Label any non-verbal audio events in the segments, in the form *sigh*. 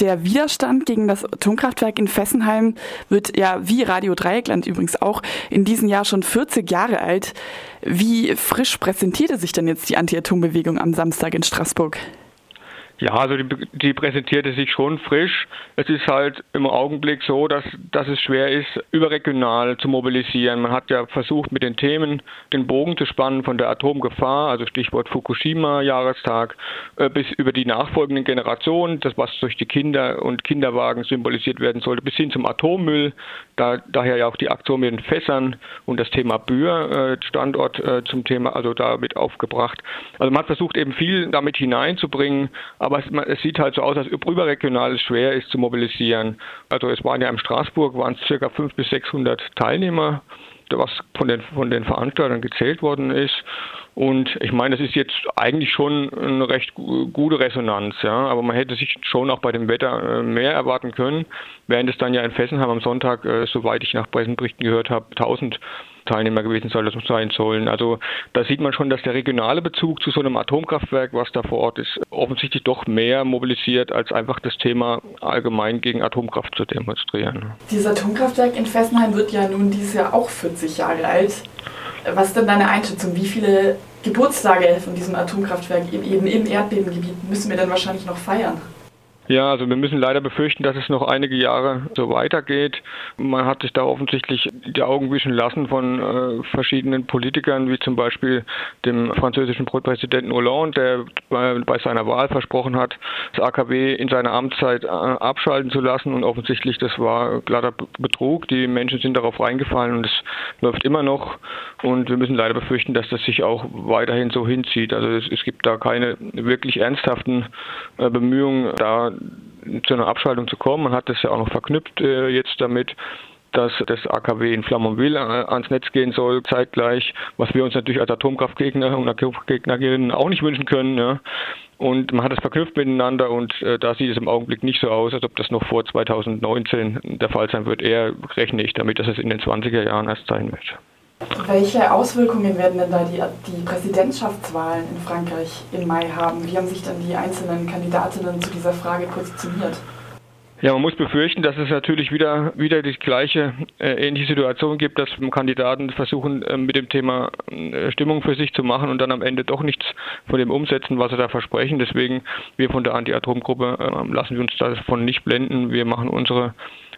Der Widerstand gegen das Atomkraftwerk in Fessenheim wird ja wie Radio Dreieckland übrigens auch in diesem Jahr schon 40 Jahre alt. Wie frisch präsentierte sich denn jetzt die Anti-Atom-Bewegung am Samstag in Straßburg? Ja, also die, die, präsentierte sich schon frisch. Es ist halt im Augenblick so, dass, dass es schwer ist, überregional zu mobilisieren. Man hat ja versucht, mit den Themen den Bogen zu spannen von der Atomgefahr, also Stichwort Fukushima-Jahrestag, äh, bis über die nachfolgenden Generationen, das was durch die Kinder und Kinderwagen symbolisiert werden sollte, bis hin zum Atommüll, da, daher ja auch die Aktion mit den Fässern und das Thema Bühr, äh, Standort äh, zum Thema, also damit aufgebracht. Also man hat versucht, eben viel damit hineinzubringen, aber es, es, sieht halt so aus, als ob überregional es schwer ist zu mobilisieren. Also es waren ja in Straßburg waren es circa 500 bis 600 Teilnehmer, was von den, von den Veranstaltern gezählt worden ist. Und ich meine, das ist jetzt eigentlich schon eine recht gute Resonanz, ja. Aber man hätte sich schon auch bei dem Wetter äh, mehr erwarten können, während es dann ja in Fessenheim am Sonntag, äh, soweit ich nach Pressenberichten gehört habe, 1000 Teilnehmer gewesen sein sollen. Also da sieht man schon, dass der regionale Bezug zu so einem Atomkraftwerk, was da vor Ort ist, offensichtlich doch mehr mobilisiert, als einfach das Thema allgemein gegen Atomkraft zu demonstrieren. Dieses Atomkraftwerk in Fessenheim wird ja nun dieses Jahr auch 40 Jahre alt. Was ist denn deine Einschätzung? Wie viele Geburtstage von diesem Atomkraftwerk eben im Erdbebengebiet müssen wir denn wahrscheinlich noch feiern? Ja, also wir müssen leider befürchten, dass es noch einige Jahre so weitergeht. Man hat sich da offensichtlich die Augen wischen lassen von äh, verschiedenen Politikern, wie zum Beispiel dem französischen Präsidenten Hollande, der bei, seiner Wahl versprochen hat, das AKW in seiner Amtszeit äh, abschalten zu lassen. Und offensichtlich, das war glatter Betrug. Die Menschen sind darauf reingefallen und es läuft immer noch. Und wir müssen leider befürchten, dass das sich auch weiterhin so hinzieht. Also es, es gibt da keine wirklich ernsthaften äh, Bemühungen, da zu einer Abschaltung zu kommen. Man hat das ja auch noch verknüpft äh, jetzt damit dass das AKW in Flamanville äh, ans Netz gehen soll, zeitgleich, was wir uns natürlich als Atomkraftgegner und Atomkraftgegnerinnen auch nicht wünschen können. Ja. Und man hat es verknüpft miteinander und äh, da sieht es im Augenblick nicht so aus, als ob das noch vor 2019 der Fall sein wird. Eher rechne ich damit, dass es in den 20er Jahren erst sein wird. Welche Auswirkungen werden denn da die, die Präsidentschaftswahlen in Frankreich im Mai haben? Wie haben sich dann die einzelnen Kandidatinnen zu dieser Frage positioniert? Ja, man muss befürchten, dass es natürlich wieder, wieder die gleiche äh, ähnliche Situation gibt, dass Kandidaten versuchen, äh, mit dem Thema äh, Stimmung für sich zu machen und dann am Ende doch nichts von dem umsetzen, was sie da versprechen. Deswegen, wir von der Anti-Atom-Gruppe äh, lassen wir uns davon nicht blenden. Wir machen unsere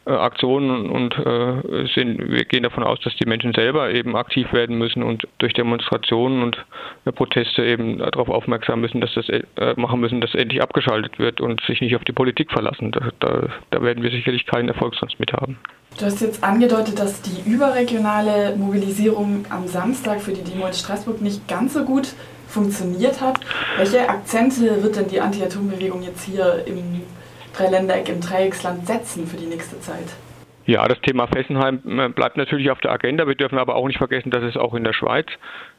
äh, Aktionen und äh, sind, wir gehen davon aus, dass die Menschen selber eben aktiv werden müssen und durch Demonstrationen und äh, Proteste eben darauf aufmerksam müssen, dass das äh, machen müssen, dass endlich abgeschaltet wird und sich nicht auf die Politik verlassen. Da, da, da werden wir sicherlich keinen Erfolg sonst mit haben. Du hast jetzt angedeutet, dass die überregionale Mobilisierung am Samstag für die Demo in Straßburg nicht ganz so gut funktioniert hat. Welche Akzente wird denn die Anti-Atom-Bewegung jetzt hier im Dreiländereck im Dreiecksland setzen für die nächste Zeit? Ja, das Thema Fessenheim äh, bleibt natürlich auf der Agenda. Wir dürfen aber auch nicht vergessen, dass es auch in der Schweiz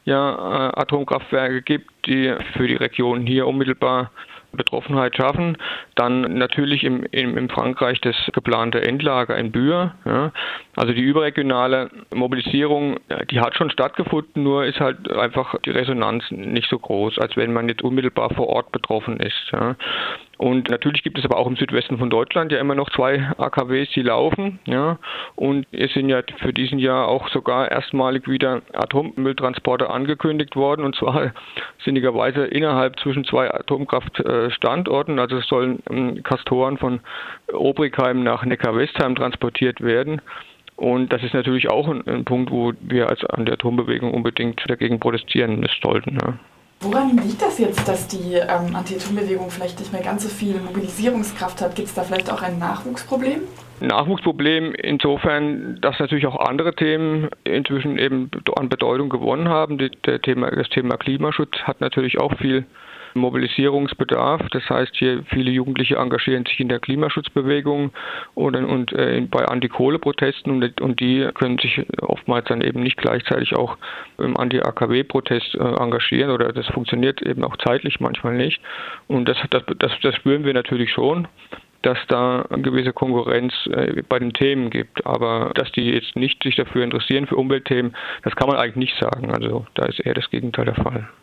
ja äh, Atomkraftwerke gibt, die für die Region hier unmittelbar Betroffenheit schaffen. Dann natürlich im, im, im Frankreich das geplante Endlager in Bühr. Ja. Also die überregionale Mobilisierung, die hat schon stattgefunden, nur ist halt einfach die Resonanz nicht so groß, als wenn man jetzt unmittelbar vor Ort betroffen ist. Ja. Und natürlich gibt es aber auch im Südwesten von Deutschland ja immer noch zwei AKWs, die laufen. Ja. Und es sind ja für diesen Jahr auch sogar erstmalig wieder Atommülltransporte angekündigt worden. Und zwar *laughs* sinnigerweise innerhalb zwischen zwei Atomkraftstandorten. Also es sollen ähm, Kastoren von Obrigheim nach Neckar-Westheim transportiert werden. Und das ist natürlich auch ein, ein, Punkt, wo wir als an der Atombewegung unbedingt dagegen protestieren sollten. Ja. Woran liegt das jetzt, dass die ähm, Anti-Atom-Bewegung vielleicht nicht mehr ganz so viel Mobilisierungskraft hat? Gibt es da vielleicht auch ein Nachwuchsproblem? Nachwuchsproblem insofern, dass natürlich auch andere Themen inzwischen eben an Bedeutung gewonnen haben. Die, Thema, das Thema Klimaschutz hat natürlich auch viel Mobilisierungsbedarf. Das heißt, hier viele Jugendliche engagieren sich in der Klimaschutzbewegung und, und äh, bei Anti-Kohle-Protesten und, und, die können sich oftmals dann eben nicht gleichzeitig auch im Anti-AKW-Protest äh, engagieren oder das funktioniert eben auch zeitlich manchmal nicht. Und das, das, das, das spüren wir natürlich schon dass da eine gewisse Konkurrenz äh, bei den Themen gibt. Aber dass die jetzt nicht sich dafür interessieren, für Umweltthemen, das kann man eigentlich nicht sagen. Also da ist eher das Gegenteil der Fall.